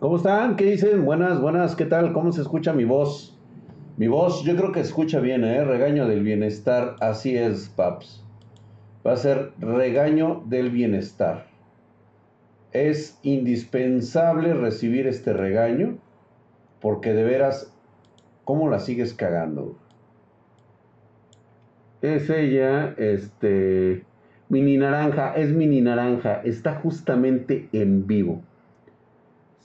¿Cómo están? ¿Qué dicen? Buenas, buenas, ¿qué tal? ¿Cómo se escucha mi voz? Mi voz, yo creo que escucha bien, ¿eh? Regaño del bienestar, así es, paps. Va a ser regaño del bienestar. Es indispensable recibir este regaño porque de veras, ¿cómo la sigues cagando? Es ella, este, mini naranja, es mini naranja, está justamente en vivo.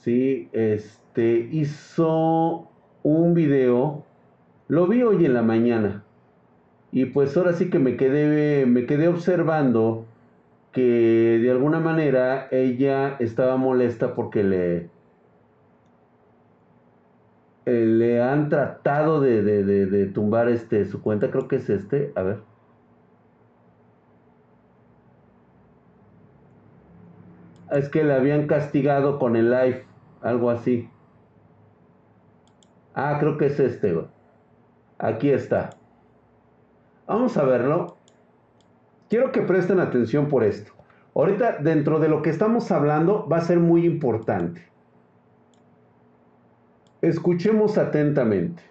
Sí, este, hizo un video lo vi hoy en la mañana. Y pues ahora sí que me quedé, me quedé observando que de alguna manera ella estaba molesta porque le, eh, le han tratado de, de, tumbar este, su cuenta, creo que es este, a ver. Es que le habían castigado con el live, algo así. Ah, creo que es este, Aquí está. Vamos a verlo. Quiero que presten atención por esto. Ahorita dentro de lo que estamos hablando va a ser muy importante. Escuchemos atentamente.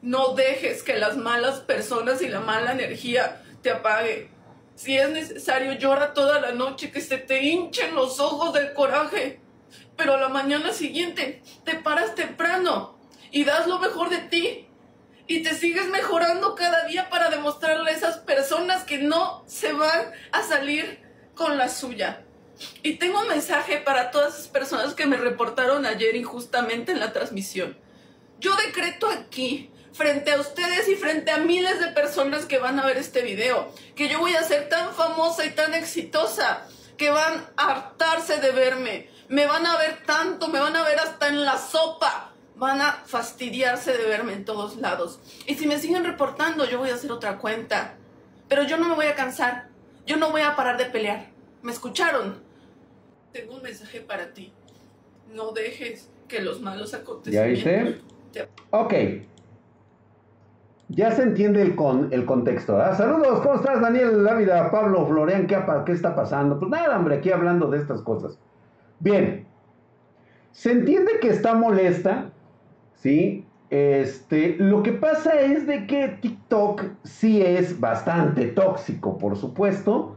No dejes que las malas personas y la mala energía te apague. Si es necesario, llora toda la noche, que se te hinchen los ojos del coraje pero a la mañana siguiente te paras temprano y das lo mejor de ti y te sigues mejorando cada día para demostrarle a esas personas que no se van a salir con la suya. Y tengo un mensaje para todas esas personas que me reportaron ayer injustamente en la transmisión. Yo decreto aquí, frente a ustedes y frente a miles de personas que van a ver este video, que yo voy a ser tan famosa y tan exitosa que van a hartarse de verme, me van a ver tanto, me van a ver hasta en la sopa. Van a fastidiarse de verme en todos lados. Y si me siguen reportando, yo voy a hacer otra cuenta. Pero yo no me voy a cansar. Yo no voy a parar de pelear. ¿Me escucharon? Tengo un mensaje para ti. No dejes que los malos acontecimientos... ¿Ya viste? Ok. Ya se entiende el, con, el contexto. Saludos, ¿cómo estás, Daniel Lávida, Pablo, Florian? ¿qué, ¿qué está pasando? Pues nada, hombre, aquí hablando de estas cosas. Bien, se entiende que está molesta, ¿sí? Este, lo que pasa es de que TikTok sí es bastante tóxico, por supuesto,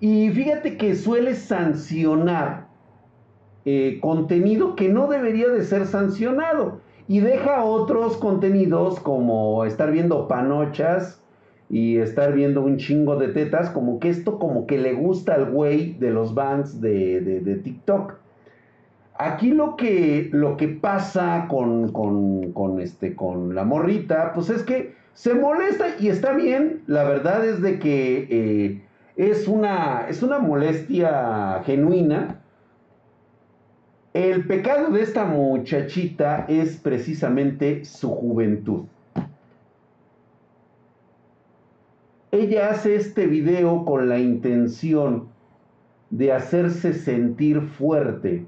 y fíjate que suele sancionar eh, contenido que no debería de ser sancionado y deja otros contenidos como estar viendo panochas y estar viendo un chingo de tetas, como que esto como que le gusta al güey de los bands de, de TikTok. Aquí lo que, lo que pasa con, con, este, con la morrita, pues es que se molesta y está bien. La verdad es de que eh, es, una, es una molestia genuina. El pecado de esta muchachita es precisamente su juventud. Ella hace este video con la intención de hacerse sentir fuerte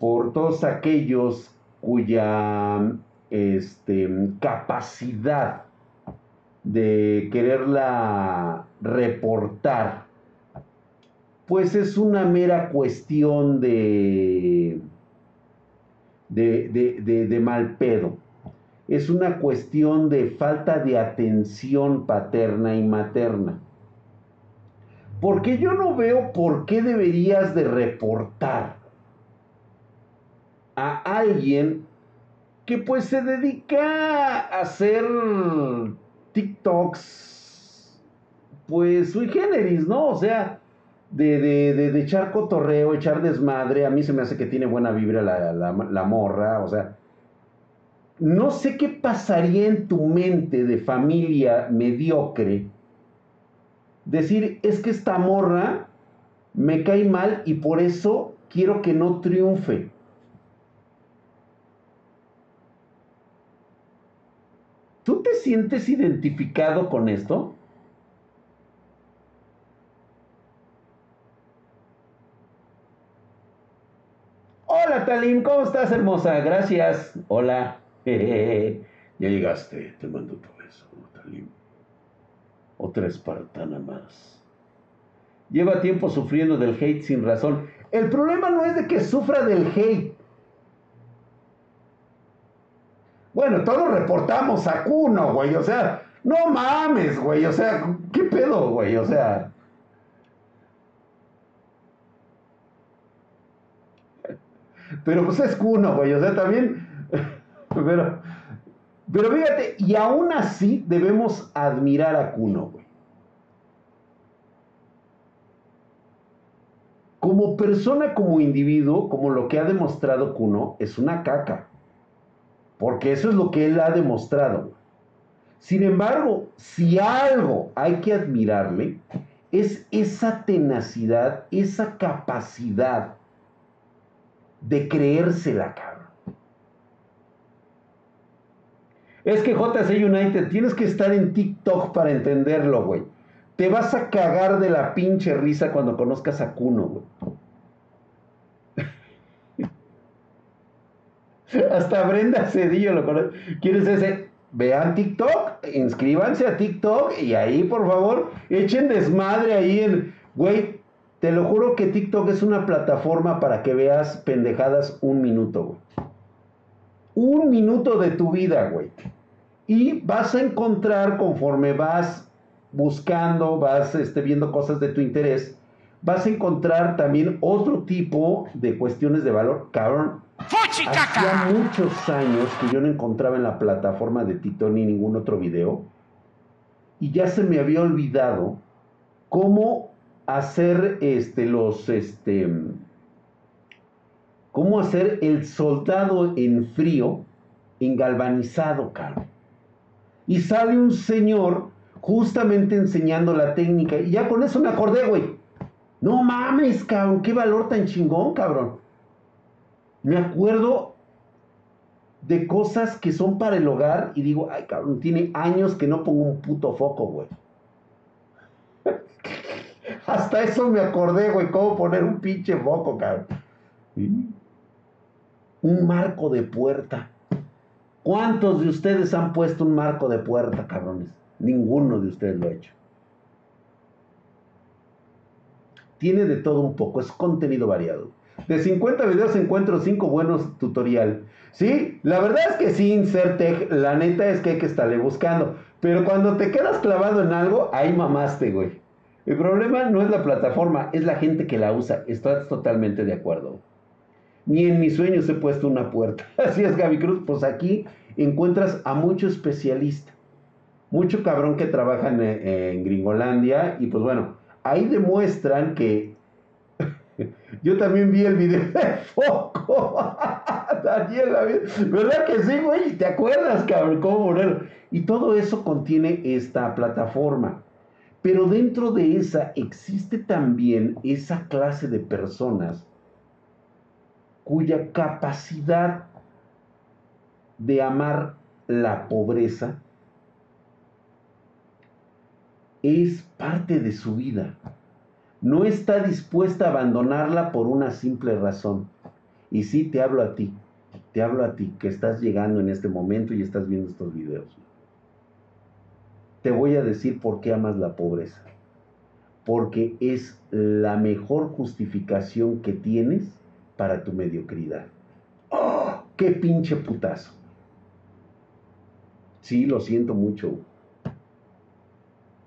por todos aquellos cuya este, capacidad de quererla reportar, pues es una mera cuestión de, de, de, mal pedo. Es una cuestión de falta de atención paterna y materna. Porque yo no veo por qué deberías de reportar a alguien que pues se dedica a hacer TikToks, pues sui generis, ¿no? O sea, de, de, de, echar cotorreo, echar desmadre, a mí se me hace que tiene buena vibra la, la morra, o sea, no sé qué pasaría en tu mente de familia mediocre decir, es que esta morra me cae mal y por eso quiero que no triunfe. ¿Tú te sientes identificado con esto? Hola Talim, ¿cómo estás hermosa? Gracias. Hola. ya llegaste, te mando tu beso, Talim. Otra espartana más. Lleva tiempo sufriendo del hate sin razón. El problema no es de que sufra del hate. Bueno, todos reportamos a Cuno, güey. O sea, no mames, güey. O sea, ¿qué pedo, güey? O sea. Pero pues es Cuno, güey. O sea, también. Pero, pero fíjate, y aún así debemos admirar a Cuno, güey. Como persona, como individuo, como lo que ha demostrado Cuno, es una caca. Porque eso es lo que él ha demostrado. Sin embargo, si algo hay que admirarle, es esa tenacidad, esa capacidad de creérsela, cabrón. Es que JC United, tienes que estar en TikTok para entenderlo, güey. Te vas a cagar de la pinche risa cuando conozcas a Kuno, güey. Hasta Brenda Cedillo lo conoce. ¿Quieres ese? Vean TikTok, inscríbanse a TikTok y ahí, por favor, echen desmadre ahí en... Güey, te lo juro que TikTok es una plataforma para que veas pendejadas un minuto, güey. Un minuto de tu vida, güey. Y vas a encontrar conforme vas buscando, vas este, viendo cosas de tu interés, vas a encontrar también otro tipo de cuestiones de valor. Cabrón, hacía muchos años que yo no encontraba en la plataforma de TikTok ni ningún otro video. Y ya se me había olvidado cómo hacer este, los, este, cómo hacer el soldado en frío, en galvanizado, cabrón. Y sale un señor justamente enseñando la técnica. Y ya con eso me acordé, güey. No mames, cabrón, qué valor tan chingón, cabrón. Me acuerdo de cosas que son para el hogar y digo, ay, cabrón, tiene años que no pongo un puto foco, güey. Hasta eso me acordé, güey, cómo poner un pinche foco, cabrón. Un marco de puerta. ¿Cuántos de ustedes han puesto un marco de puerta, cabrones? Ninguno de ustedes lo ha hecho. Tiene de todo un poco, es contenido variado. De 50 videos encuentro 5 buenos tutorial. Sí, la verdad es que sin ser tech, la neta es que hay que estarle buscando. Pero cuando te quedas clavado en algo, ahí mamaste, güey. El problema no es la plataforma, es la gente que la usa. Estás totalmente de acuerdo. Ni en mis sueños he puesto una puerta. Así es, Gaby Cruz. Pues aquí encuentras a mucho especialista. Mucho cabrón que trabaja en, Gringolandia. Y pues bueno, ahí demuestran que. Yo también vi el video de Foco. Daniel, ¿verdad que sí, güey? ¿Te acuerdas, cabrón? ¿Cómo ponerlo? Y todo eso contiene esta plataforma. Pero dentro de esa existe también esa clase de personas cuya capacidad de amar la pobreza es parte de su vida. No está dispuesta a abandonarla por una simple razón. Y sí, te hablo a ti, te hablo a ti que estás llegando en este momento y estás viendo estos videos. Te voy a decir por qué amas la pobreza. Porque es la mejor justificación que tienes para tu mediocridad. ¡Oh! ¡Qué pinche putazo! Sí, lo siento mucho.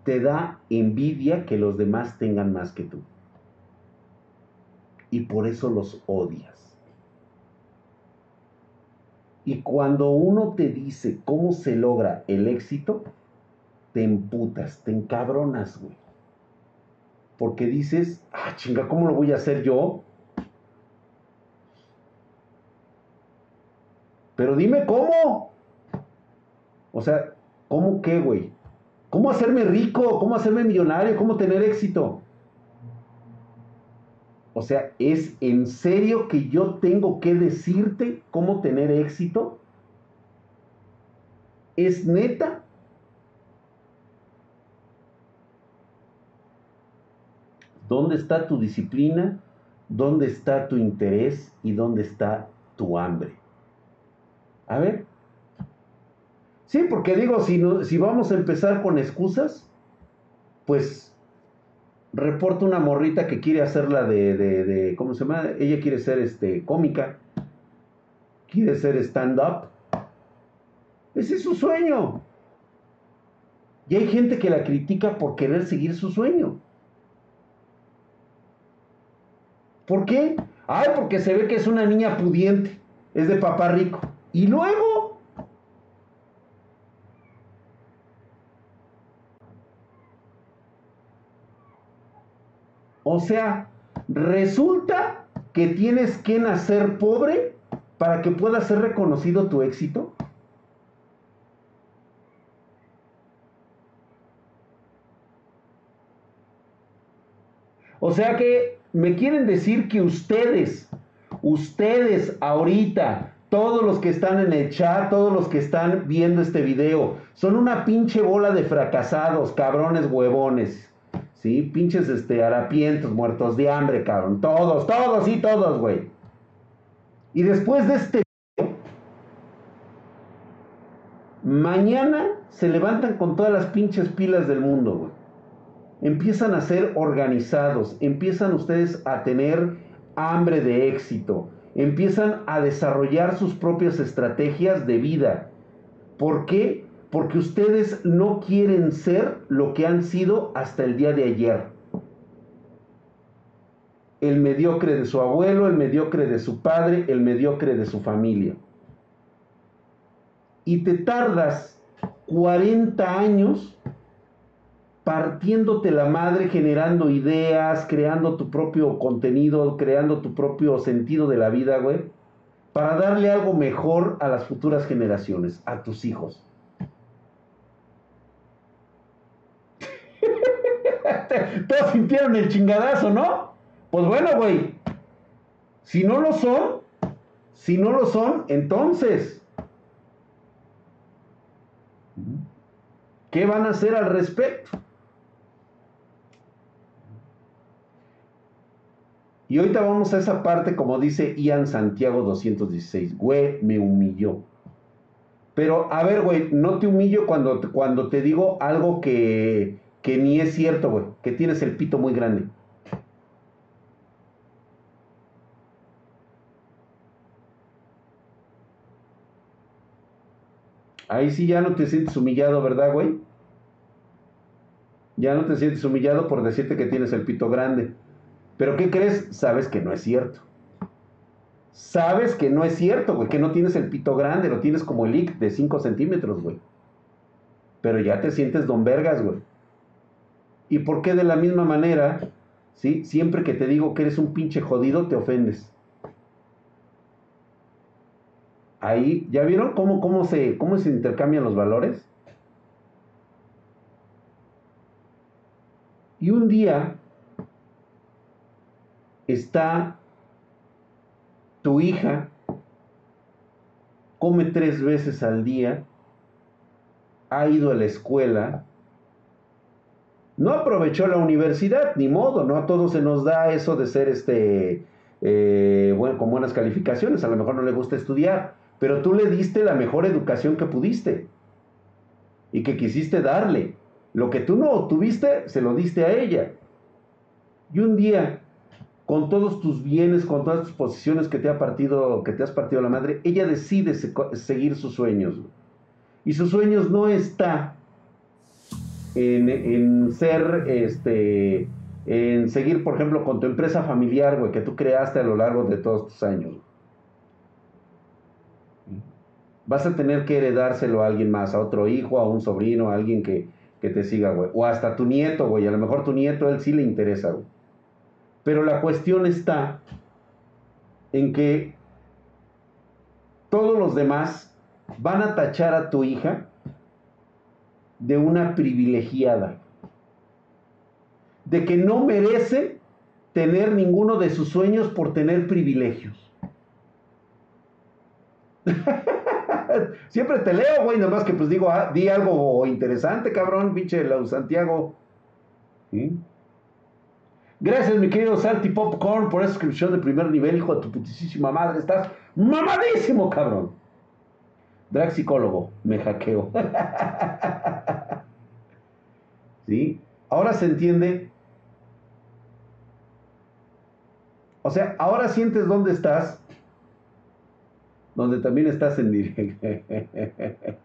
Te da envidia que los demás tengan más que tú. Y por eso los odias. Y cuando uno te dice cómo se logra el éxito, te emputas, te encabronas, güey. Porque dices, ah, chinga, ¿cómo lo voy a hacer yo? Pero dime cómo. O sea, ¿cómo qué, güey? ¿Cómo hacerme rico? ¿Cómo hacerme millonario? ¿Cómo tener éxito? O sea, ¿es en serio que yo tengo que decirte cómo tener éxito? ¿Es neta? ¿Dónde está tu disciplina? ¿Dónde está tu interés? ¿Y dónde está tu hambre? A ver. Sí, porque digo, si, vamos a empezar con excusas, pues reporta una morrita que quiere hacerla de, de, de, ¿cómo se llama? Ella quiere ser este, cómica, quiere ser stand-up. Ese es su sueño. Y hay gente que la critica por querer seguir su sueño. ¿Por qué? Ay, porque se ve que es una niña pudiente, es de papá rico. Y luego... O sea, resulta que tienes que nacer pobre para que pueda ser reconocido tu éxito. O sea que me quieren decir que ustedes, ustedes ahorita, todos los que están en el chat, todos los que están viendo este video, son una pinche bola de fracasados, cabrones huevones. ¿Sí? Pinches este, harapientos, muertos de hambre, cabrón. Todos, todos y todos, güey. Y después de este video, mañana se levantan con todas las pinches pilas del mundo, güey empiezan a ser organizados, empiezan ustedes a tener hambre de éxito, empiezan a desarrollar sus propias estrategias de vida. ¿Por qué? Porque ustedes no quieren ser lo que han sido hasta el día de ayer. El mediocre de su abuelo, el mediocre de su padre, el mediocre de su familia. Y te tardas 40 años partiéndote la madre, generando ideas, creando tu propio contenido, creando tu propio sentido de la vida, güey, para darle algo mejor a las futuras generaciones, a tus hijos. Todos sintieron el chingadazo, ¿no? Pues bueno, güey, si no lo son, si no lo son, entonces, ¿qué van a hacer al respecto? Y ahorita vamos a esa parte, como dice Ian Santiago 216. Güey, me humilló. Pero, a ver, güey, no te humillo cuando, cuando te digo algo que, que ni es cierto, güey. Que tienes el pito muy grande. Ahí sí ya no te sientes humillado, ¿verdad, güey? Ya no te sientes humillado por decirte que tienes el pito grande. Pero ¿qué crees? Sabes que no es cierto. Sabes que no es cierto, güey, que no tienes el pito grande, lo tienes como el ic de 5 centímetros, güey. Pero ya te sientes don vergas, güey. ¿Y por qué de la misma manera, sí? Siempre que te digo que eres un pinche jodido, te ofendes. Ahí, ¿ya vieron cómo, cómo, se, cómo se intercambian los valores? Y un día está tu hija, come tres veces al día, ha ido a la escuela, no aprovechó la universidad, ni modo, no a todos se nos da eso de ser este, eh, con buenas calificaciones, a lo mejor no le gusta estudiar, pero tú le diste la mejor educación que pudiste y que quisiste darle. Lo que tú no obtuviste, se lo diste a ella. Y un día con todos tus bienes, con todas tus posiciones que te, ha partido, que te has partido la madre, ella decide seguir sus sueños. Y sus sueños no está en, ser, este, en seguir, por ejemplo, con tu empresa familiar, güey, que tú creaste a lo largo de todos tus años. Vas a tener que heredárselo a alguien más, a otro hijo, a un sobrino, a alguien que, que te siga, güey. O hasta tu nieto, güey. A lo mejor tu nieto, él sí le interesa, güey. Pero la cuestión está en que todos los demás van a tachar a tu hija de una privilegiada, de que no merece tener ninguno de sus sueños por tener privilegios. Siempre te leo, güey, nada más que pues digo, ah, di algo interesante, cabrón, pinche Santiago. ¿Sí? Gracias, mi querido Salty Popcorn, por esa suscripción de primer nivel, hijo de tu putísima madre. Estás mamadísimo, cabrón. Drag psicólogo, me hackeo. ¿Sí? Ahora se entiende O sea, ahora sientes dónde estás, donde también estás en directo.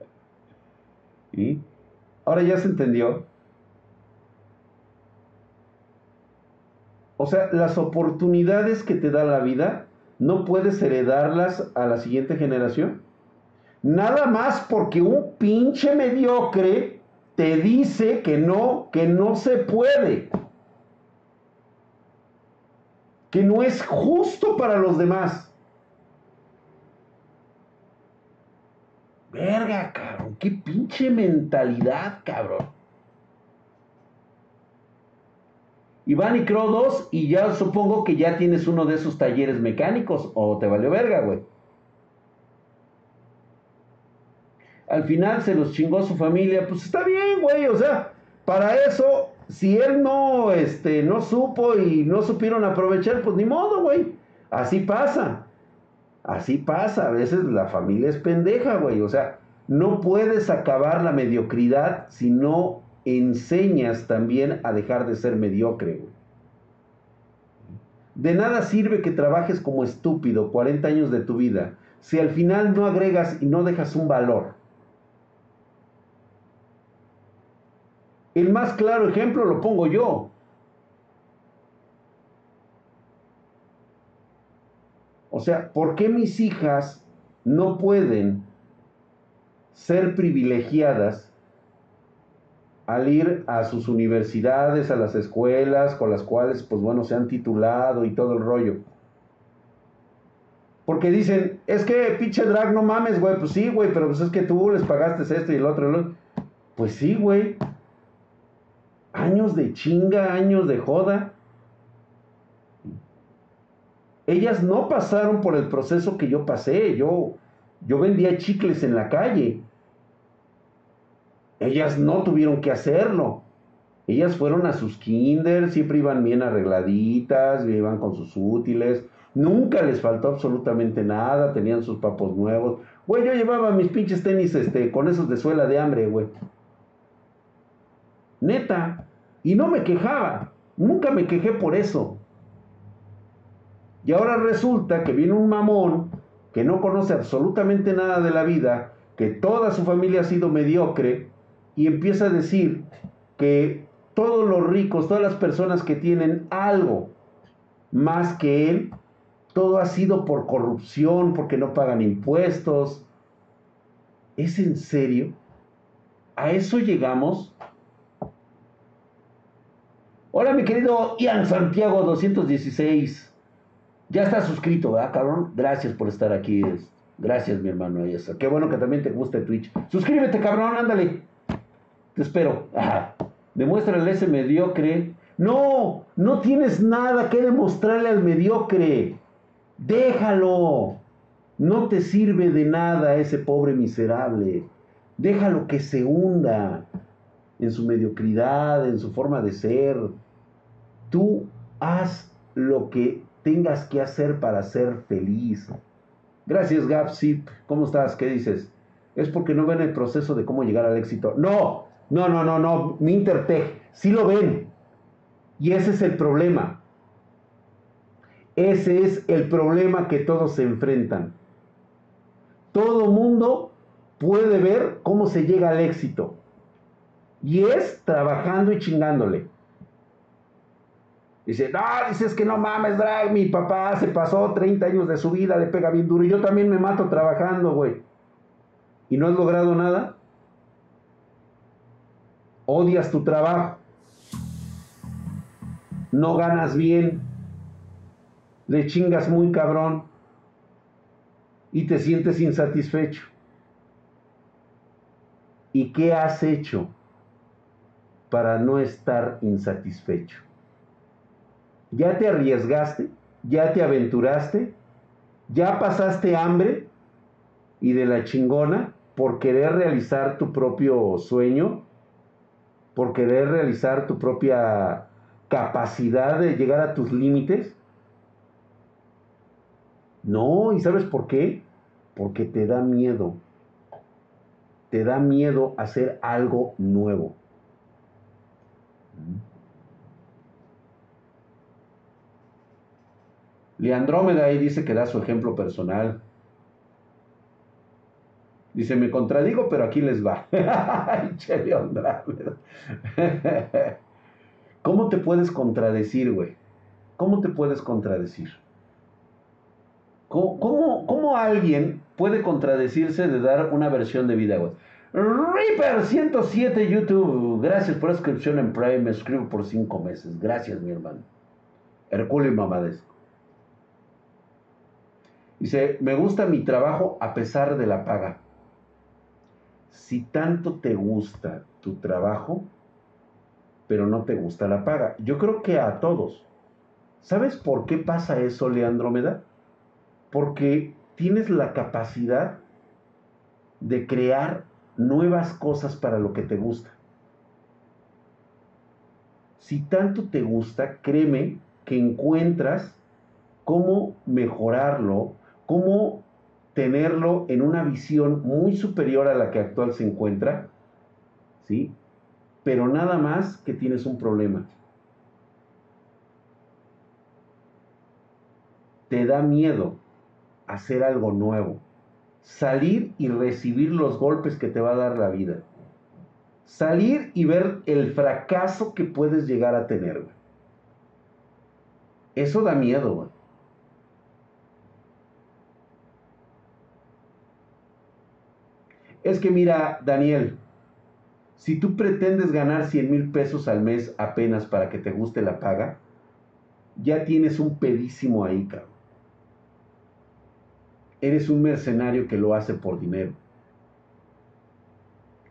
¿Y? Ahora ya se entendió. O sea, las oportunidades que te da la vida, no puedes heredarlas a la siguiente generación. Nada más porque un pinche mediocre te dice que no, que no se puede. Que no es justo para los demás. Verga, cabrón, qué pinche mentalidad, cabrón. Iván y Crow 2 y ya supongo que ya tienes uno de esos talleres mecánicos o te valió verga, güey. Al final se los chingó su familia, pues está bien, güey, o sea, para eso, si él no, este, no supo y no supieron aprovechar, pues ni modo, güey. Así pasa. Así pasa, a veces la familia es pendeja, güey. O sea, no puedes acabar la mediocridad si no enseñas también a dejar de ser mediocre. De nada sirve que trabajes como estúpido 40 años de tu vida si al final no agregas y no dejas un valor. El más claro ejemplo lo pongo yo. O sea, ¿por qué mis hijas no pueden ser privilegiadas al ir a sus universidades, a las escuelas con las cuales, pues bueno, se han titulado y todo el rollo? Porque dicen, es que pinche drag, no mames, güey, pues sí, güey, pero pues es que tú les pagaste esto y el otro, el otro. Pues sí, güey. Años de chinga, años de joda ellas no pasaron por el proceso que yo pasé. Yo, yo vendía chicles en la calle. Ellas no tuvieron que hacerlo. Ellas fueron a sus kinder, siempre iban bien arregladitas, iban con sus útiles. Nunca les faltó absolutamente nada, tenían sus papos nuevos. Güey, yo llevaba mis pinches tenis este, con esos de suela de hambre, güey. Neta. Y no me quejaba. Nunca me quejé por eso. Y ahora resulta que viene un mamón que no conoce absolutamente nada de la vida, que toda su familia ha sido mediocre, y empieza a decir que todos los ricos, todas las personas que tienen algo más que él, todo ha sido por corrupción, porque no pagan impuestos. ¿Es en serio? ¿A eso llegamos? Hola mi querido Ian Santiago 216. Ya estás suscrito, ¿verdad, cabrón? Gracias por estar aquí. Gracias, mi hermano. Qué bueno que también te guste Twitch. Suscríbete, cabrón, ándale. Te espero. Demuéstrale a ese mediocre. No, no tienes nada que demostrarle al mediocre. Déjalo. No te sirve de nada ese pobre miserable. Déjalo que se hunda en su mediocridad, en su forma de ser. Tú haz lo que tengas que hacer para ser feliz. Gracias, Gapsip. ¿Cómo estás? ¿Qué dices? Es porque no ven el proceso de cómo llegar al éxito. No, no, no, no, no. Mi Intertech. Sí lo ven. Y ese es el problema. Ese es el problema que todos se enfrentan. Todo mundo puede ver cómo se llega al éxito. Y es trabajando y chingándole. Dice, no, dices que no mames, drag, mi papá se pasó 30 años de su vida, le pega bien duro y yo también me mato trabajando, güey. ¿Y no has logrado nada? Odias tu trabajo. No ganas bien. Le chingas muy cabrón. Y te sientes insatisfecho. ¿Y qué has hecho para no estar insatisfecho? ya te arriesgaste, ya te aventuraste, ya pasaste hambre y de la chingona por querer realizar tu propio sueño, por querer realizar tu propia capacidad de llegar a tus límites. No, ¿y sabes por qué? Porque te da miedo. Te da miedo hacer algo nuevo. Leandrómeda ahí dice que da su ejemplo personal. Dice, me contradigo, pero aquí les va. Ay, ¿Cómo te puedes contradecir, güey? ¿Cómo te puedes contradecir? ¿Cómo, ¿Cómo, alguien puede contradecirse de dar una versión de vida, güey? Reaper107 YouTube, gracias por la suscripción en Prime, me escribo por cinco meses. Gracias, mi hermano. Herculeo y Mamades. Dice, me gusta mi trabajo a pesar de la paga. Si tanto te gusta tu trabajo, pero no te gusta la paga. Yo creo que a todos. ¿Sabes por qué pasa eso, Leandrómeda? Porque tienes la capacidad de crear nuevas cosas para lo que te gusta. Si tanto te gusta, créeme que encuentras cómo mejorarlo, cómo tenerlo en una visión muy superior a la que actual se encuentra, ¿sí? Pero nada más que tienes un problema. Te da miedo hacer algo nuevo, salir y recibir los golpes que te va a dar la vida. Salir y ver el fracaso que puedes llegar a tener. Eso da miedo. Es que mira, Daniel, si tú pretendes ganar 100 mil pesos al mes apenas para que te guste la paga, ya tienes un pedísimo ahí, cabrón. Eres un mercenario que lo hace por dinero.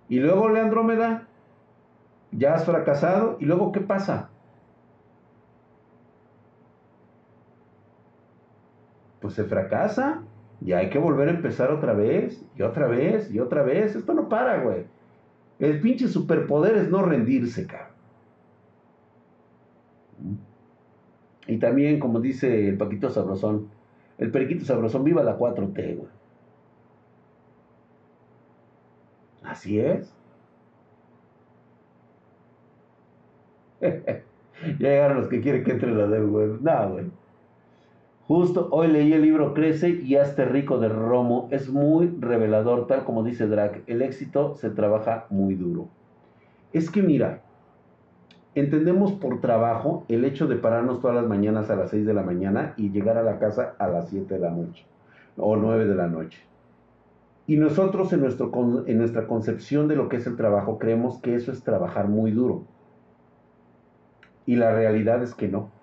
Y luego, Leandrómeda, ya has fracasado. ¿Y luego qué pasa? Pues se fracasa y hay que volver a empezar otra vez, y otra vez, y otra vez. Esto no para, güey. El pinche superpoder es no rendirse, cabrón. Y también, como dice el Paquito Sabrosón, el Periquito Sabrosón, viva la 4T, güey. Así es. ya llegaron los que quieren que entre la del güey. No, güey. Justo hoy leí el libro Crece y hazte rico de Romo. Es muy revelador, tal como dice Drake. El éxito se trabaja muy duro. Es que mira, entendemos por trabajo el hecho de pararnos todas las mañanas a las 6 de la mañana y llegar a la casa a las 7 de la noche o 9 de la noche. Y nosotros en, nuestra concepción de lo que es el trabajo creemos que eso es trabajar muy duro. Y la realidad es que no.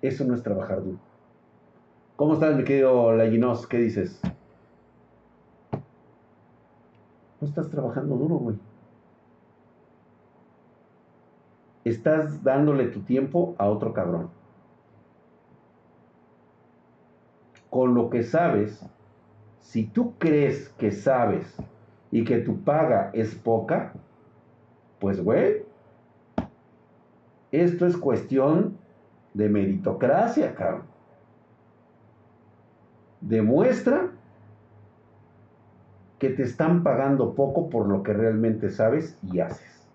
Eso no es trabajar duro. ¿Cómo estás, mi querido Laginos? ¿Qué dices? No estás trabajando duro, güey. Estás dándole tu tiempo a otro cabrón. Con lo que sabes, si tú crees que sabes y que tu paga es poca, pues, güey, esto es cuestión de meritocracia, cabrón. Demuestra que te están pagando poco por lo que realmente sabes y haces.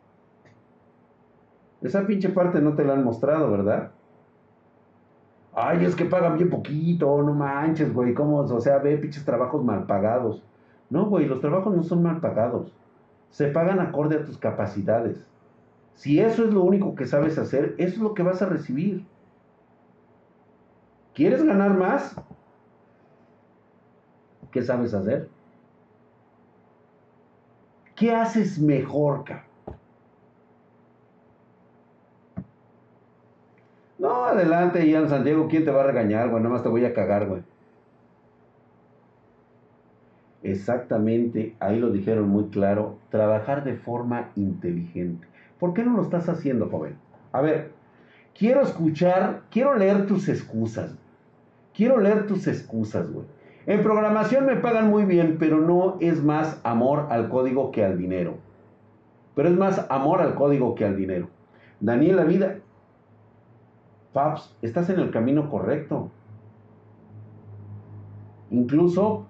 Esa pinche parte no te la han mostrado, ¿verdad? Ay, es que pagan bien poquito, no manches, güey, ¿cómo? O sea, ve pinches trabajos mal pagados. No, güey, los trabajos no son mal pagados. Se pagan acorde a tus capacidades. Si eso es lo único que sabes hacer, eso es lo que vas a recibir. ¿Quieres ganar más? ¿Qué sabes hacer? ¿Qué haces mejor, cabrón? No, adelante, Ian Santiago, ¿quién te va a regañar, güey? Nada más te voy a cagar, güey. Exactamente, ahí lo dijeron muy claro, trabajar de forma inteligente. ¿Por qué no lo estás haciendo, joven? A ver, quiero escuchar, quiero leer tus excusas. Quiero leer tus excusas, güey. En programación me pagan muy bien, pero no es más amor al código que al dinero. Pero es más amor al código que al dinero. Daniel, la vida. Paps, estás en el camino correcto. Incluso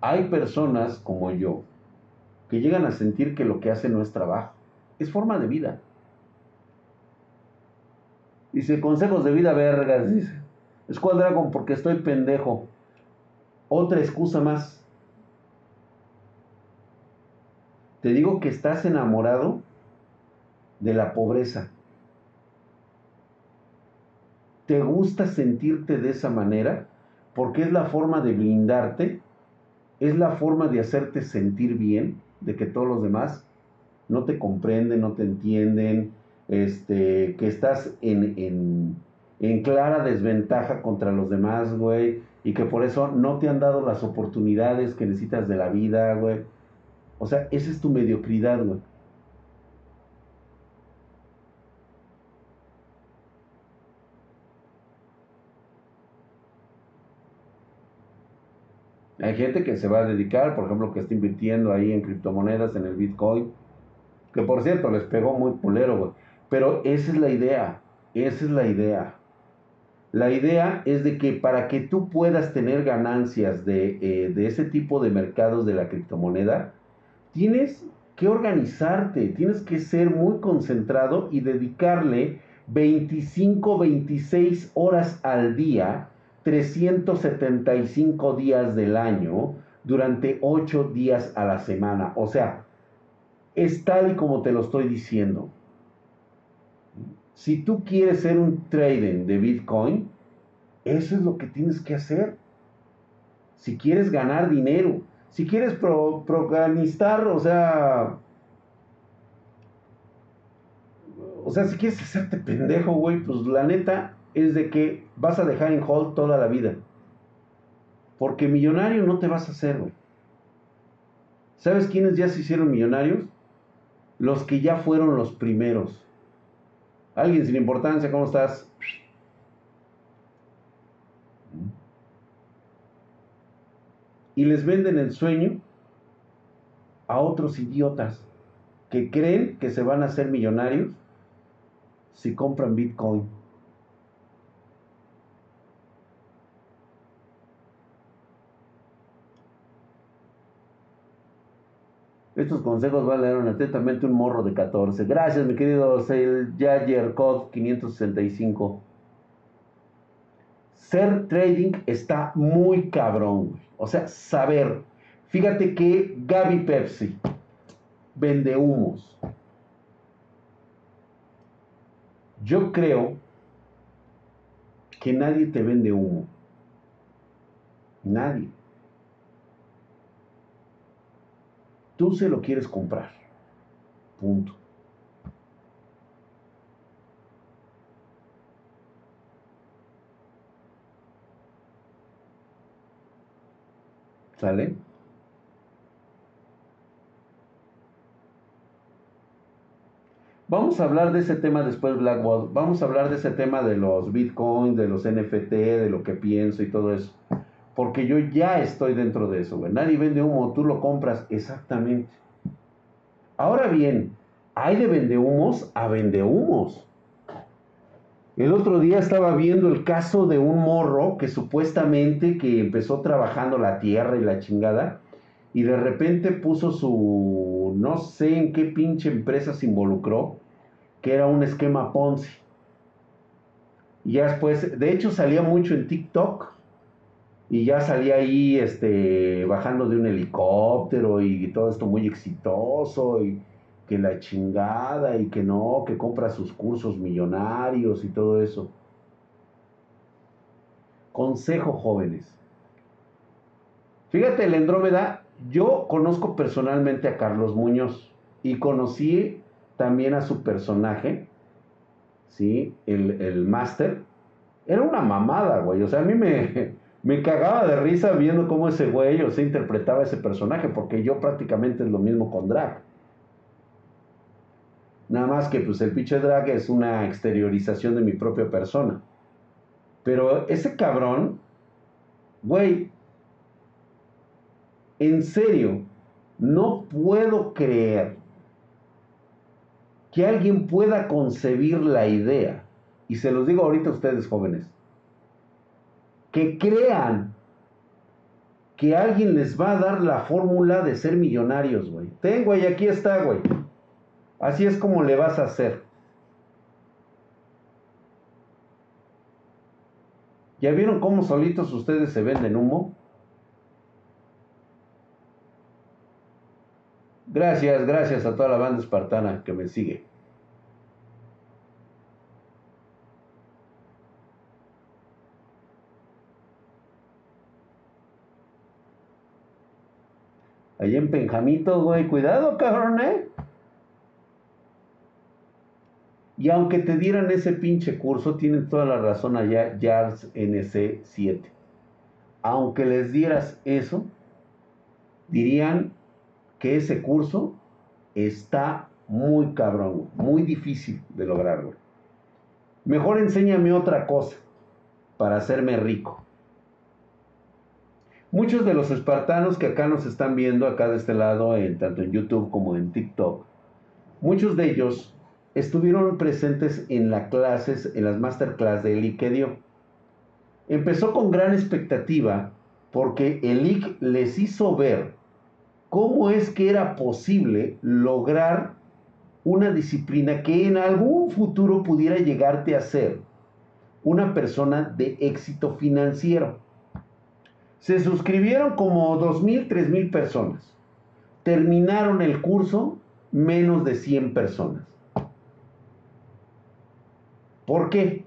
hay personas como yo que llegan a sentir que lo que hacen no es trabajo, es forma de vida. Dice, consejos de vida vergas, dice. Squad Dragon porque estoy pendejo. Otra excusa más. Te digo que estás enamorado de la pobreza. ¿Te gusta sentirte de esa manera? Porque es la forma de blindarte, es la forma de hacerte sentir bien, de que todos los demás no te comprenden, no te entienden, este, que estás en, en clara desventaja contra los demás, güey, y que por eso no te han dado las oportunidades que necesitas de la vida, güey. O sea, esa es tu mediocridad, güey. Hay gente que se va a dedicar, por ejemplo, que está invirtiendo ahí en criptomonedas, en el Bitcoin, que por cierto les pegó muy pulero, güey. Pero esa es la idea, esa es la idea. La idea es de que para que tú puedas tener ganancias de, eh, de ese tipo de mercados de la criptomoneda, tienes que organizarte, tienes que ser muy concentrado y dedicarle 25, 26 horas al día 375 días del año durante 8 días a la semana. O sea, es tal y como te lo estoy diciendo. Si tú quieres ser un trader de Bitcoin, eso es lo que tienes que hacer. Si quieres ganar dinero, si quieres pro, o sea, o sea, si quieres hacerte pendejo, güey, pues la neta, es de que vas a dejar en hold toda la vida. Porque millonario no te vas a hacer, güey. ¿Sabes quiénes ya se hicieron millonarios? Los que ya fueron los primeros. Alguien sin importancia, ¿cómo estás? Y les venden el sueño a otros idiotas que creen que se van a hacer millonarios si compran Bitcoin. Estos consejos leer atentamente un morro de 14. Gracias, mi querido Sale Jager Code 565. Ser trading está muy cabrón, O sea, saber. Fíjate que Gaby Pepsi vende humos. Yo creo que nadie te vende humo. Nadie. Tú se lo quieres comprar. Punto. ¿Sale? Vamos a hablar de ese tema después, Blackboard. Vamos a hablar de ese tema de los bitcoins, de los NFT, de lo que pienso y todo eso. Porque yo ya estoy dentro de eso. Nadie vende humo, tú lo compras exactamente. Ahora bien, hay de vende humos a vende humos. El otro día estaba viendo el caso de un morro que supuestamente que empezó trabajando la tierra y la chingada y de repente puso su no sé en qué pinche empresa se involucró, que era un esquema Ponzi. Y después, de hecho salía mucho en TikTok y ya salía ahí este, bajando de un helicóptero y todo esto muy exitoso y que la chingada y que no, que compra sus cursos millonarios y todo eso. Consejo jóvenes. Fíjate, el Andrómeda, yo conozco personalmente a Carlos Muñoz y conocí también a su personaje, ¿sí? El, el máster. Era una mamada, güey. O sea, a mí me, me cagaba de risa viendo cómo ese güey o se interpretaba ese personaje, porque yo prácticamente es lo mismo con Drag. Nada más que pues el pinche Drag es una exteriorización de mi propia persona. Pero ese cabrón, güey, en serio, no puedo creer que alguien pueda concebir la idea, y se los digo ahorita a ustedes jóvenes, que crean que alguien les va a dar la fórmula de ser millonarios, güey. Ten, güey, aquí está, güey. Así es como le vas a hacer. ¿Ya vieron cómo solitos ustedes se venden humo? Gracias, gracias a toda la banda espartana que me sigue. Allí en Penjamito, güey, cuidado, cabrón, ¿eh? Y aunque te dieran ese pinche curso, tienen toda la razón allá, JARS NC7. Aunque les dieras eso, dirían que ese curso está muy cabrón, muy difícil de lograrlo. Mejor enséñame otra cosa para hacerme rico. Muchos de los espartanos que acá nos están viendo, acá de este lado, en, tanto en YouTube como en TikTok, muchos de ellos estuvieron presentes en las clases, en las masterclass de Eli que dio. Empezó con gran expectativa porque Elic les hizo ver cómo es que era posible lograr una disciplina que en algún futuro pudiera llegarte a ser una persona de éxito financiero. Se suscribieron como 2.000, 3.000 personas. Terminaron el curso menos de 100 personas. ¿Por qué?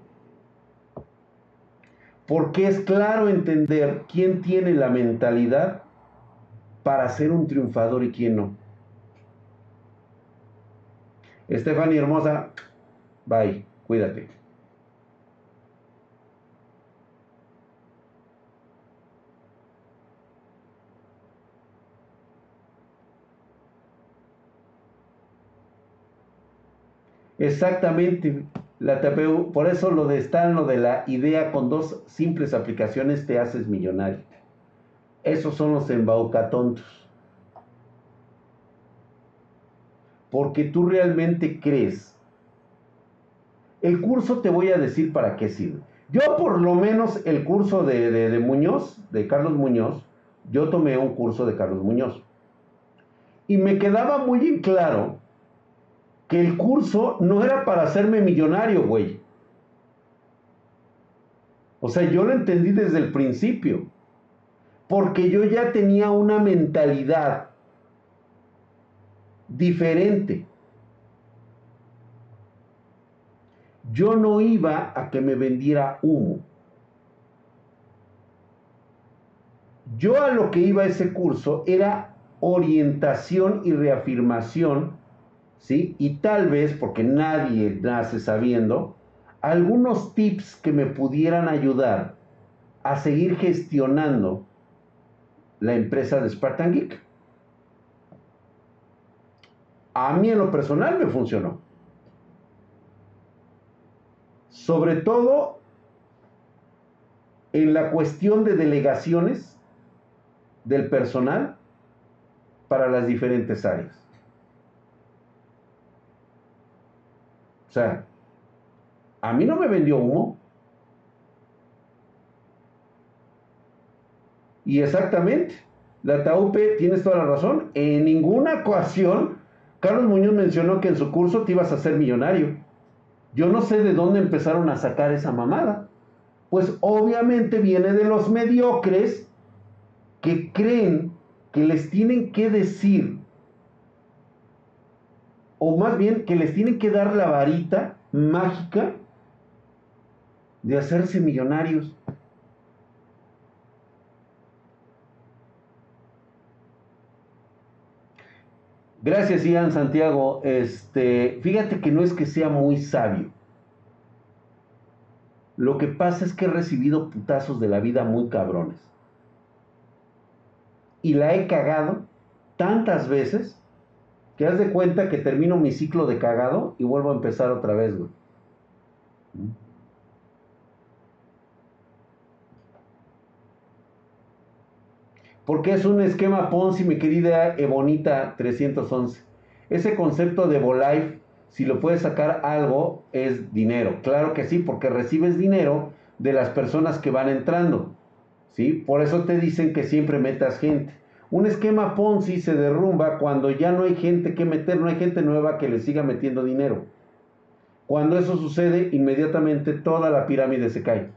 Porque es claro entender quién tiene la mentalidad para ser un triunfador y quién no. Estefania hermosa, bye, cuídate. Exactamente, la TPU, por eso lo de lo de la idea con dos simples aplicaciones te haces millonario. Esos son los embaucatontos. Porque tú realmente crees. El curso te voy a decir para qué sirve. Yo por lo menos el curso de, de Muñoz, de Carlos Muñoz, yo tomé un curso de Carlos Muñoz. Y me quedaba muy en claro que el curso no era para hacerme millonario, güey. O sea, yo lo entendí desde el principio. Porque yo ya tenía una mentalidad diferente. Yo no iba a que me vendiera humo. Yo a lo que iba a ese curso era orientación y reafirmación ¿sí? Y tal vez, porque nadie nace sabiendo, algunos tips que me pudieran ayudar a seguir gestionando la empresa de Spartan Geek. A mí en lo personal me funcionó. Sobre todo en la cuestión de delegaciones del personal para las diferentes áreas. O sea, a mí no me vendió humo. Y exactamente, la TAUP, tienes toda la razón, en ninguna ocasión Carlos Muñoz mencionó que en su curso te ibas a ser millonario. Yo no sé de dónde empezaron a sacar esa mamada. Pues obviamente viene de los mediocres que creen que les tienen que decir o más bien que les tienen que dar la varita mágica de hacerse millonarios. Gracias, Ian Santiago. Este, fíjate que no es que sea muy sabio. Lo que pasa es que he recibido putazos de la vida muy cabrones. Y la he cagado tantas veces que haz de cuenta que termino mi ciclo de cagado y vuelvo a empezar otra vez, güey. Porque es un esquema Ponzi, mi querida Ebonita 311. Ese concepto de Volife, si lo puedes sacar algo, es dinero. Claro que sí, porque recibes dinero de las personas que van entrando. ¿sí? Por eso te dicen que siempre metas gente. Un esquema Ponzi se derrumba cuando ya no hay gente que meter, no hay gente nueva que le siga metiendo dinero. Cuando eso sucede, inmediatamente toda la pirámide se cae.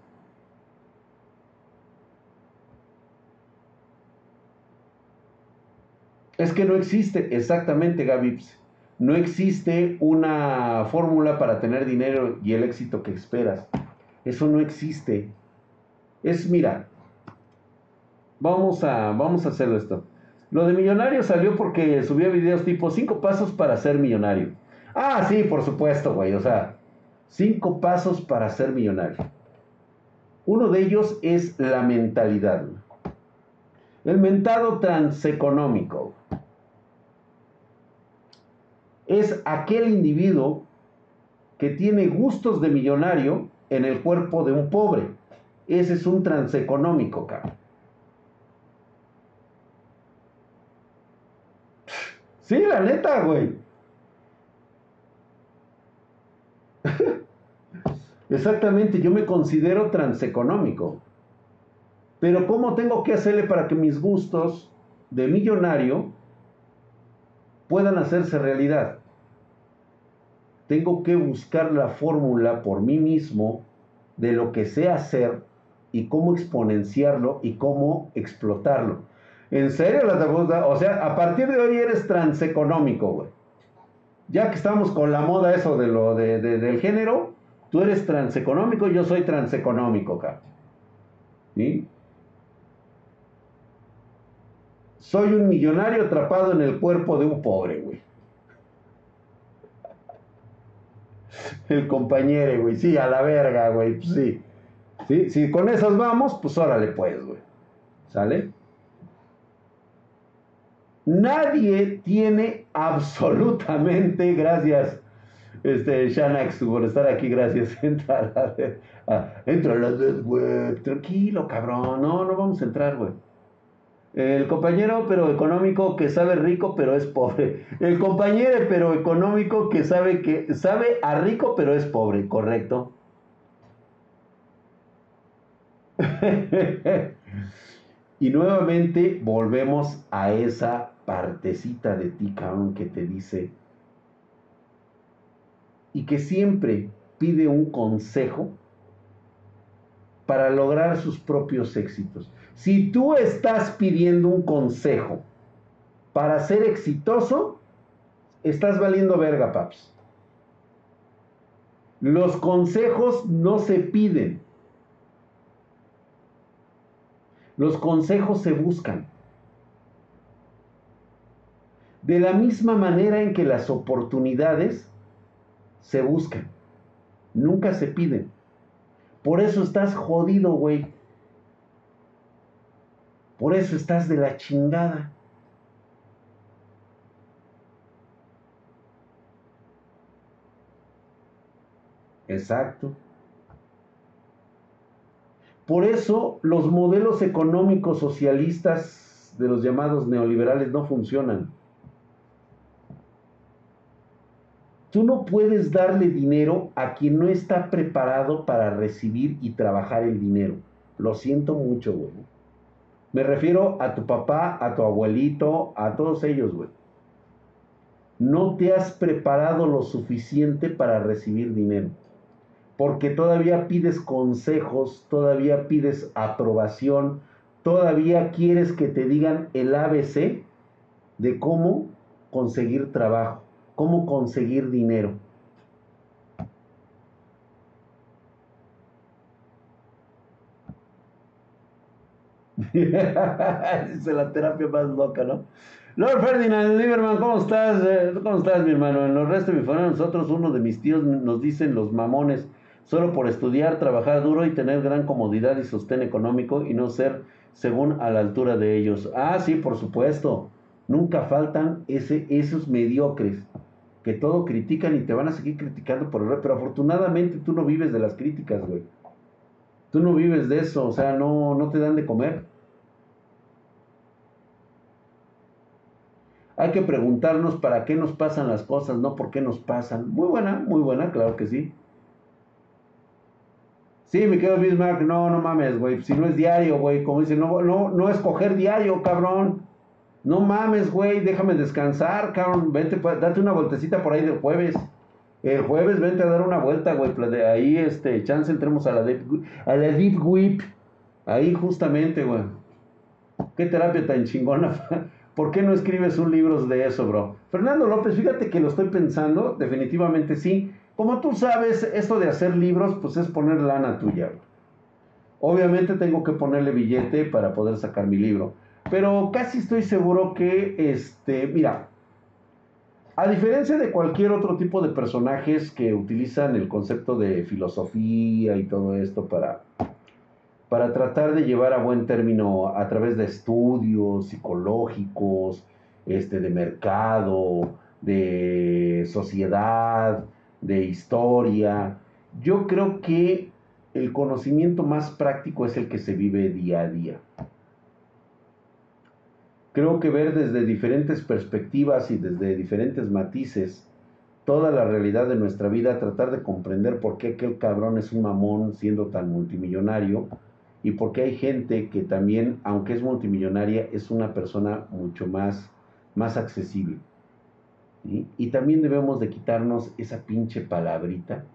Es que no existe, exactamente Gavips, pues, no existe una fórmula para tener dinero y el éxito que esperas. Eso no existe. Es, mira, vamos a, vamos a hacerlo esto. Lo de millonario salió porque subía videos tipo 5 pasos para ser millonario. Ah, sí, por supuesto, güey. O sea, 5 pasos para ser millonario. Uno de ellos es la mentalidad. El mentado transeconómico es aquel individuo que tiene gustos de millonario en el cuerpo de un pobre. Ese es un transeconómico, cabrón. Sí, la neta, güey. Exactamente, yo me considero transeconómico. Pero ¿cómo tengo que hacerle para que mis gustos de millonario puedan hacerse realidad? Tengo que buscar la fórmula por mí mismo de lo que sé hacer y cómo exponenciarlo y cómo explotarlo. En serio, la o sea, a partir de hoy eres transeconómico, güey. Ya que estamos con la moda eso de lo de, del género, tú eres transeconómico, yo soy transeconómico, acá. ¿Sí? Soy un millonario atrapado en el cuerpo de un pobre, güey. El compañero, güey. Sí, a la verga, güey. Pues sí. sí. Si con esas vamos, pues órale, pues, güey. ¿Sale? Nadie tiene absolutamente, gracias, este, Shanax, por estar aquí, gracias. Entra a la, entra a. Tranquilo, cabrón. No, no vamos a entrar, güey. El compañero pero económico que sabe rico pero es pobre. El compañero pero económico que sabe que sabe a rico pero es pobre, correcto. y nuevamente volvemos a esa partecita de ti, cabrón, que te dice y que siempre pide un consejo para lograr sus propios éxitos. Si tú estás pidiendo un consejo para ser exitoso, estás valiendo verga, paps. Los consejos no se piden. Los consejos se buscan. De la misma manera en que las oportunidades se buscan. Nunca se piden. Por eso estás jodido, güey. Por eso estás de la chingada. Exacto. Por eso los modelos económicos socialistas de los llamados neoliberales no funcionan. Tú no puedes darle dinero a quien no está preparado para recibir y trabajar el dinero. Lo siento mucho, güey. Me refiero a tu papá, a tu abuelito, a todos ellos, güey. No te has preparado lo suficiente para recibir dinero. Porque todavía pides consejos, todavía pides aprobación, todavía quieres que te digan el ABC de cómo conseguir trabajo, cómo conseguir dinero. Dice la terapia más loca, ¿no? Lord Ferdinand Lieberman, ¿cómo estás? Eh, ¿Cómo estás, mi hermano? En los restos de mi familia, nosotros, uno de mis tíos nos dicen los mamones, solo por estudiar, trabajar duro y tener gran comodidad y sostén económico y no ser según a la altura de ellos. Ah, sí, por supuesto. Nunca faltan ese, esos mediocres que todo critican y te van a seguir criticando por el pero afortunadamente tú no vives de las críticas, güey. Tú no vives de eso, o sea, no, no te dan de comer. Hay que preguntarnos para qué nos pasan las cosas, no por qué nos pasan. Muy buena, muy buena, claro que sí. Sí, me quedo Bismarck, no, no mames, güey. Si no es diario, güey, como dice, no, no, no escoger diario, cabrón. No mames, güey, déjame descansar, cabrón. Vente, date una vueltecita por ahí del jueves. El jueves vente a dar una vuelta, güey. De ahí, este, chance entremos a la Deep, a la deep Whip. Ahí justamente, güey. Qué terapia tan chingona ¿Por qué no escribes un libro de eso, bro? Fernando López, fíjate que lo estoy pensando, definitivamente sí. Como tú sabes, esto de hacer libros, pues es poner lana tuya. Obviamente tengo que ponerle billete para poder sacar mi libro. Pero casi estoy seguro que, este, mira, a diferencia de cualquier otro tipo de personajes que utilizan el concepto de filosofía y todo esto para, para tratar de llevar a buen término a través de estudios psicológicos, este, de mercado, de sociedad, de historia, yo creo que el conocimiento más práctico es el que se vive día a día. Creo que ver desde diferentes perspectivas y desde diferentes matices toda la realidad de nuestra vida, tratar de comprender por qué aquel cabrón es un mamón siendo tan multimillonario y por qué hay gente que también, aunque es multimillonaria, es una persona mucho más, más accesible. Y también debemos de quitarnos esa pinche palabrita.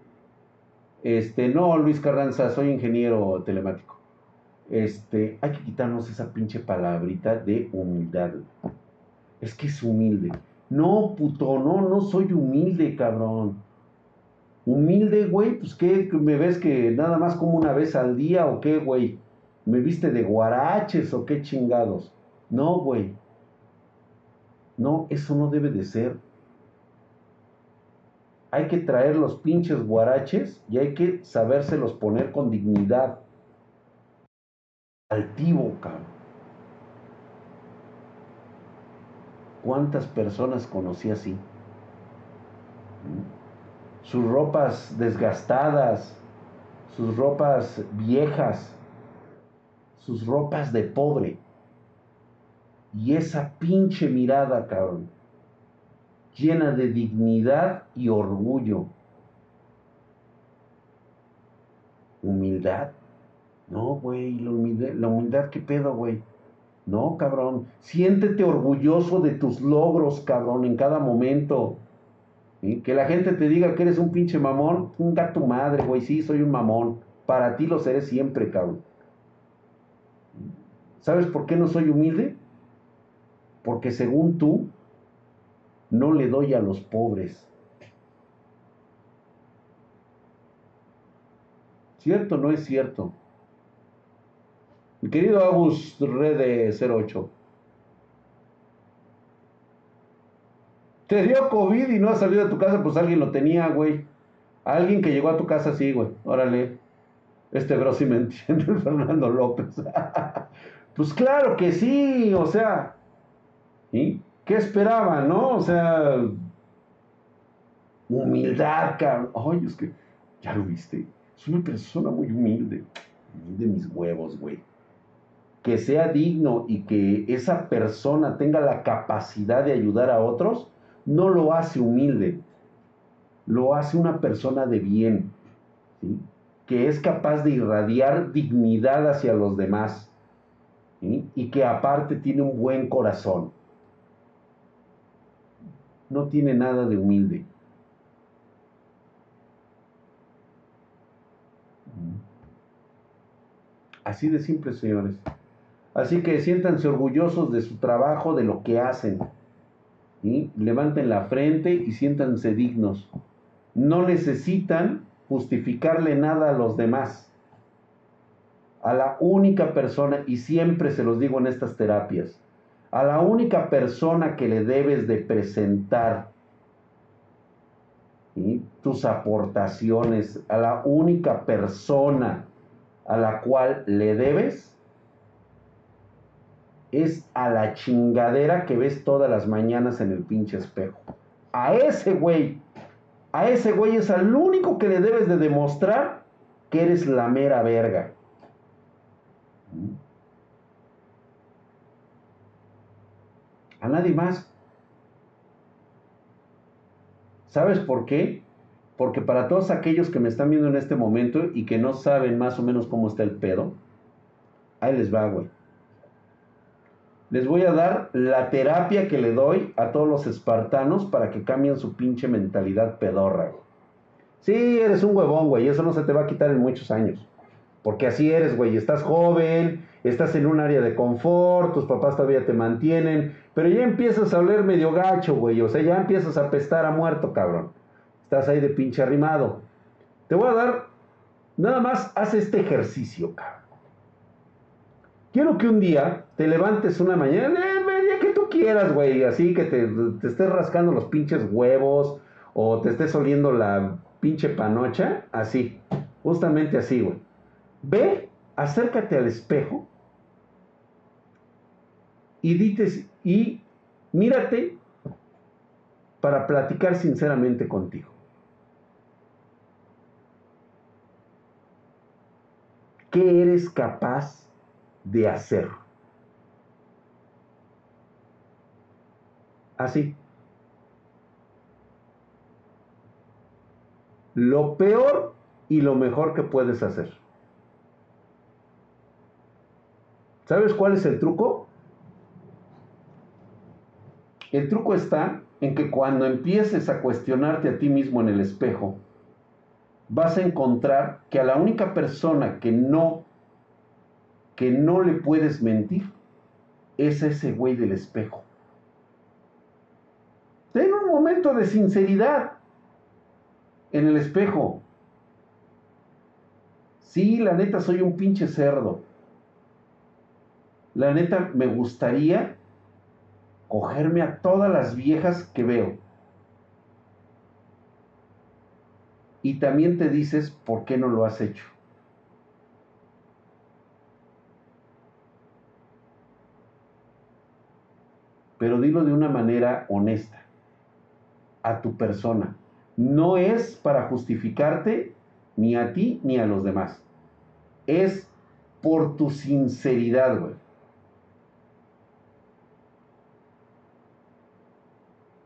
Este, no, Luis Carranza, soy ingeniero telemático este, hay que quitarnos esa pinche palabrita de humildad. Es que es humilde. No, puto, no, no soy humilde, cabrón. Humilde, güey, pues qué, me ves que nada más como una vez al día o qué, güey. ¿Me viste de guaraches o qué chingados? No, güey. No, eso no debe de ser. Hay que traer los pinches guaraches y hay que sabérselos poner con dignidad altivo, cabrón. ¿Cuántas personas conocí así? ¿Mm? Sus ropas desgastadas, sus ropas viejas, sus ropas de pobre. Y esa pinche mirada, cabrón, llena de dignidad y orgullo. Humildad. No, güey, la humildad, ¿qué pedo, güey? No, cabrón. Siéntete orgulloso de tus logros, cabrón, en cada momento. Que la gente te diga que eres un pinche mamón, un tu madre, güey. Sí, soy un mamón. Para ti lo seré siempre, cabrón. ¿Sabes por qué no soy humilde? Porque según tú, no le doy a los pobres. ¿Cierto o no es cierto? Mi querido Agus Rede 08. Te dio COVID y no has salido de tu casa, pues alguien lo tenía, güey. Alguien que llegó a tu casa, sí, güey. Órale. Este bro sí me entiende, Fernando López. pues claro que sí, o sea. ¿Y qué esperaba, no? O sea. Humildad, cabrón. Ay, es que. Ya lo viste. Es una persona muy humilde. De mis huevos, güey que sea digno y que esa persona tenga la capacidad de ayudar a otros, no lo hace humilde, lo hace una persona de bien, que es capaz de irradiar dignidad hacia los demás y que aparte tiene un buen corazón. No tiene nada de humilde. Así de simple, señores. Así que siéntanse orgullosos de su trabajo, de lo que hacen. Levanten la frente y siéntanse dignos. No necesitan justificarle nada a los demás. A la única persona, y siempre se los digo en estas terapias, a la única persona que le debes de presentar tus aportaciones, a la única persona a la cual le debes, es a la chingadera que ves todas las mañanas en el pinche espejo. A ese güey, a ese güey es al único que le debes de demostrar que eres la mera verga. A nadie más. ¿Sabes por qué? Porque para todos aquellos que me están viendo en este momento y que no saben más o menos cómo está el pedo, ahí les va, güey les voy a dar la terapia que le doy a todos los espartanos para que cambien su pinche mentalidad pedorra, Sí, eres un huevón, güey, eso no se te va a quitar en muchos años. Porque así eres, güey. Estás joven, estás en un área de confort, tus papás todavía te mantienen, pero ya empiezas a oler medio gacho, güey. O sea, ya empiezas a pestar a muerto, cabrón. Estás ahí de pinche arrimado. Te voy a dar, nada más haz este ejercicio, cabrón. Quiero que un día te levantes una mañana, el día que tú quieras, güey, así que te, te estés rascando los pinches huevos o te estés oliendo la pinche panocha, así, justamente así, güey. Ve, acércate al espejo y dites y mírate para platicar sinceramente contigo. ¿Qué eres capaz de hacer? Así. Lo peor y lo mejor que puedes hacer. ¿Sabes cuál es el truco? El truco está en que cuando empieces a cuestionarte a ti mismo en el espejo, vas a encontrar que a la única persona que no que no le puedes mentir es ese güey del espejo. Ten un momento de sinceridad en el espejo. Sí, la neta soy un pinche cerdo. La neta me gustaría cogerme a todas las viejas que veo. Y también te dices por qué no lo has hecho. Pero dilo de una manera honesta a tu persona. No es para justificarte ni a ti ni a los demás. Es por tu sinceridad, güey.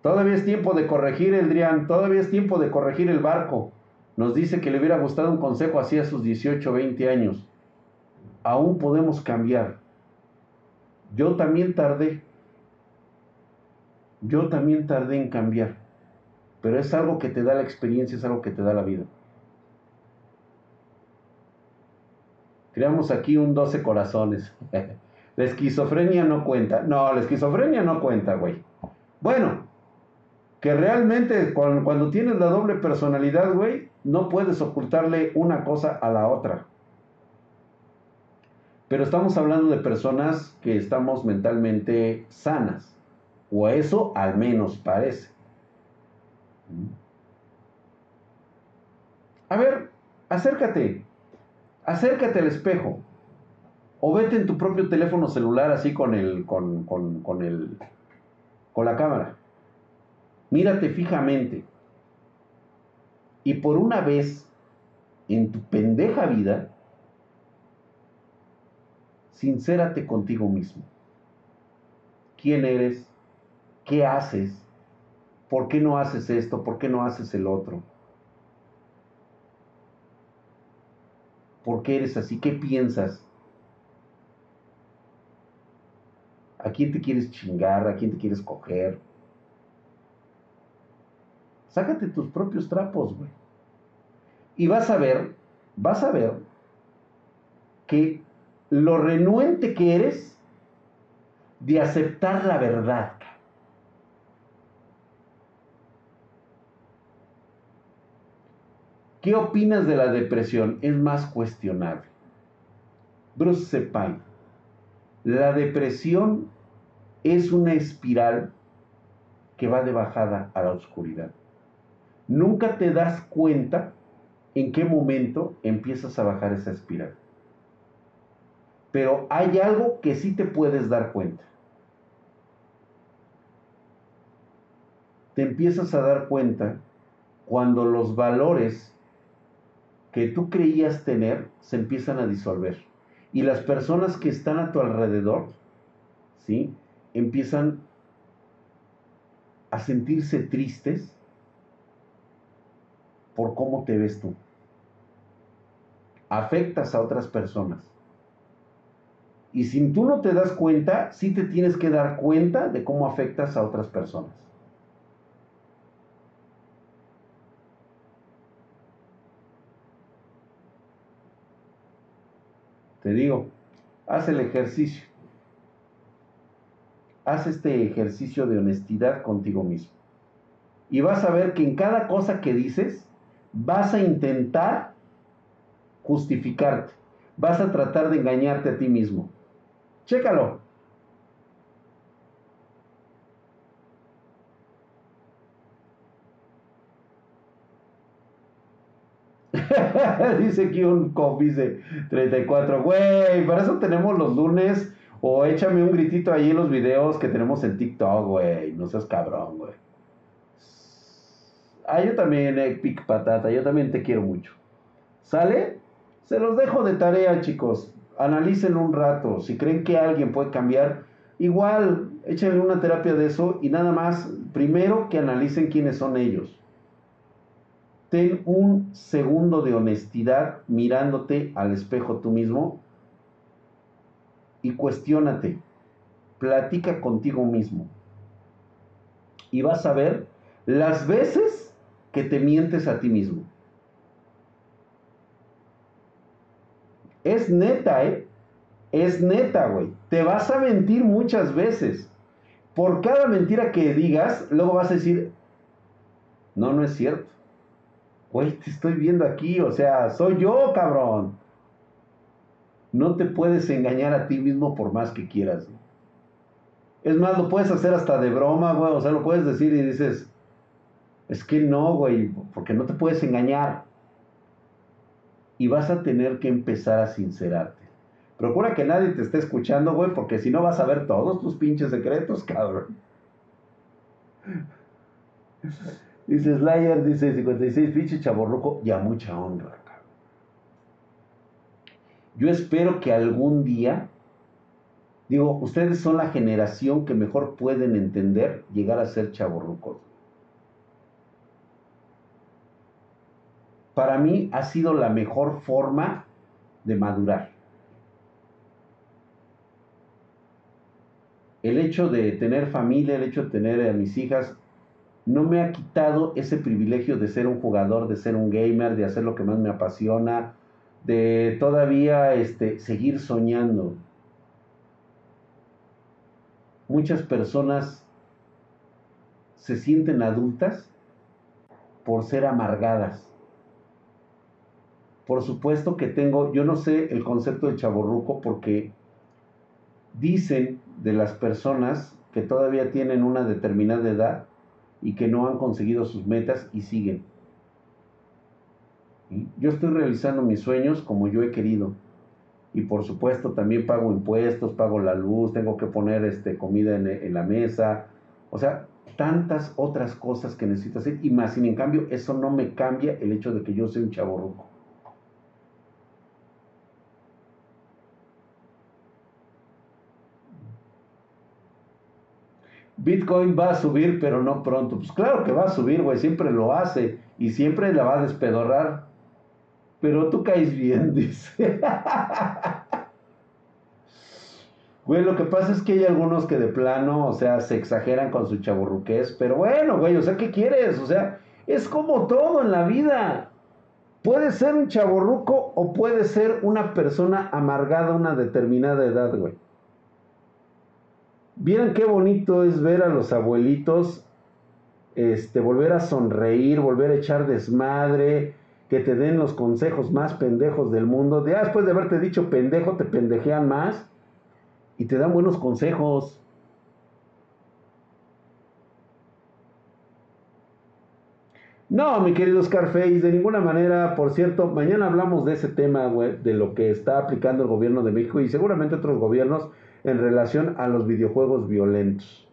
Todavía es tiempo de corregir el Drian, todavía es tiempo de corregir el barco. Nos dice que le hubiera gustado un consejo así a sus 18 o 20 años. Aún podemos cambiar. Yo también tardé. Yo también tardé en cambiar. Pero es algo que te da la experiencia, es algo que te da la vida. Creamos aquí un 12 corazones. la esquizofrenia no cuenta. No, la esquizofrenia no cuenta, güey. Bueno, que realmente cuando, tienes la doble personalidad, güey, no puedes ocultarle una cosa a la otra. Pero estamos hablando de personas que estamos mentalmente sanas. O eso al menos parece. A ver, acércate. Acércate al espejo. O vete en tu propio teléfono celular así con el. con, con, con el. con la cámara. Mírate fijamente. Y por una vez en tu pendeja vida, sincérate contigo mismo. ¿Quién eres? ¿Qué haces? ¿Por qué no haces esto? ¿Por qué no haces el otro? ¿Por qué eres así? ¿Qué piensas? ¿A quién te quieres chingar? ¿A quién te quieres coger? Sácate tus propios trapos, güey. Y vas a ver, vas a ver que lo renuente que eres de aceptar la verdad. ¿Qué opinas de la depresión? Es más cuestionable. Bruce Sepine, la depresión es una espiral que va de bajada a la oscuridad nunca te das cuenta en qué momento empiezas a bajar esa espiral. Pero hay algo que sí te puedes dar cuenta. Te empiezas a dar cuenta cuando los valores que tú creías tener se empiezan a disolver. Y las personas que están a tu alrededor, ¿sí? Empiezan a sentirse tristes por cómo te ves tú. Afectas a otras personas. Y si tú no te das cuenta, sí te tienes que dar cuenta de cómo afectas a otras personas. Te digo, haz el ejercicio. Haz este ejercicio de honestidad contigo mismo. Y vas a ver que en cada cosa que dices, vas a intentar justificarte. Vas a tratar de engañarte a ti mismo. Chécalo. dice aquí un dice 34. Güey, para eso tenemos los lunes. O échame un gritito ahí en los videos que tenemos en TikTok, güey. No seas cabrón, güey. Ah, yo también, Epic Patata. Yo también te quiero mucho. ¿Sale? Se los dejo de tarea, chicos. Analicen un rato. Si creen que alguien puede cambiar, igual, échenle una terapia de eso y nada más. Primero que analicen quiénes son ellos ten un segundo de honestidad mirándote al espejo tú mismo y cuestiónate, platica contigo mismo. Y vas a ver las veces que te mientes a ti mismo. Es neta, ¿eh? Es neta, güey. Te vas a mentir muchas veces. Por cada mentira que digas, luego vas a decir, no, no es cierto güey, te estoy viendo aquí, o sea, soy yo, cabrón. No te puedes engañar a ti mismo por más que quieras. Es más, lo puedes hacer hasta de broma, güey, o sea, lo puedes decir y dices, es que no, güey, porque no te puedes engañar. Y vas a tener que empezar a sincerarte. Procura que nadie te esté escuchando, güey, porque si no vas a ver todos tus pinches secretos, cabrón. Dice Slayer, dice 56, pinche chaborroco y a mucha honra. Yo espero que algún día, digo, ustedes son la generación que mejor pueden entender llegar a ser chaborrucos. Para mí ha sido la mejor forma de madurar. El hecho de tener familia, el hecho de tener a mis hijas, no me ha quitado ese privilegio de ser un jugador, de ser un gamer, de hacer lo que más me apasiona, de todavía este, seguir soñando. Muchas personas se sienten adultas por ser amargadas. Por supuesto que tengo, yo no sé el concepto de chaborruco porque dicen de las personas que todavía tienen una determinada edad y que no han conseguido sus metas y siguen. Yo estoy realizando mis sueños como yo he querido. Y por supuesto también pago impuestos, pago la luz, tengo que poner este, comida en, la mesa. O sea, tantas otras cosas que necesito hacer. Y más, sin en cambio, eso no me cambia el hecho de que yo soy un chavo Bitcoin va a subir, pero no pronto. Pues claro que va a subir, güey, siempre lo hace y siempre la va a despedorrar. Pero tú caes bien, dice. Güey, lo que pasa es que hay algunos que de plano, o sea, se exageran con su chaburruqués, pero bueno, güey, o sea, ¿qué quieres? O sea, es como todo en la vida. Puede ser un chaborruco o puede ser una persona amargada a una determinada edad, güey. Vieran qué bonito es ver a los abuelitos este, volver a sonreír, volver a echar desmadre, que te den los consejos más pendejos del mundo. Ya después de haberte dicho pendejo, te pendejean más y te dan buenos consejos. No, mi querido Scarface, de ninguna manera. Por cierto, mañana hablamos de ese tema, de lo que está aplicando el gobierno de México y seguramente otros gobiernos en relación a los videojuegos violentos.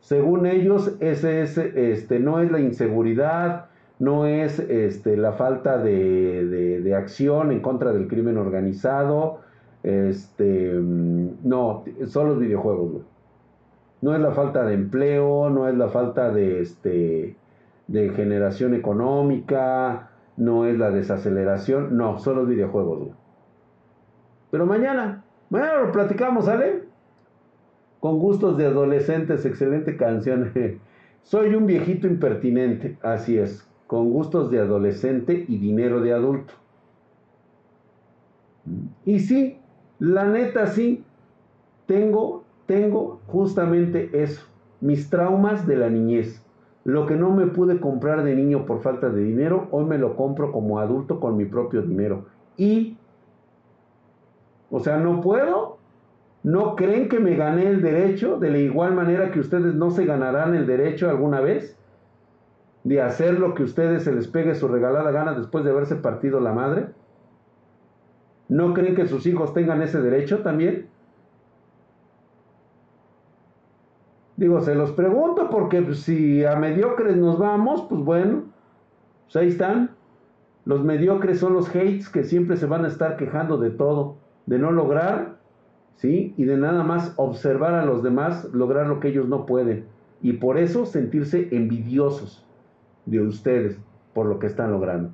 Según ellos, ese es, este, no es la inseguridad, no es este, la falta de, acción en contra del crimen organizado, este, no, son los videojuegos. No es la falta de empleo, no es la falta de, este, de generación económica, no es la desaceleración, no, son los videojuegos. Pero mañana, bueno, lo platicamos, ¿sale? Con gustos de adolescentes, excelente canción. Soy un viejito impertinente, así es, con gustos de adolescente y dinero de adulto. Y sí, La neta sí, tengo, tengo justamente eso, mis traumas de la niñez. Lo que no me pude comprar de niño por falta de dinero, hoy me lo compro como adulto con mi propio dinero. Y, o sea, no puedo. ¿No creen que me gané el derecho de la igual manera que ustedes no se ganarán el derecho alguna vez? De hacer lo que ustedes se les pegue su regalada gana después de haberse partido la madre. ¿No creen que sus hijos tengan ese derecho también? Digo, se los pregunto porque si a mediocres nos vamos, pues bueno, pues ahí están. Los mediocres son los hates que siempre se van a estar quejando de todo, de no lograr, ¿sí? Y de nada más observar a los demás lograr lo que ellos no pueden. Y por eso sentirse envidiosos de ustedes por lo que están logrando.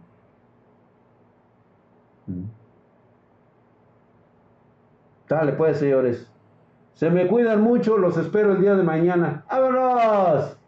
Mm. Dale pues, señores. Se me cuidan mucho, los espero el día de mañana. ¡Vámonos!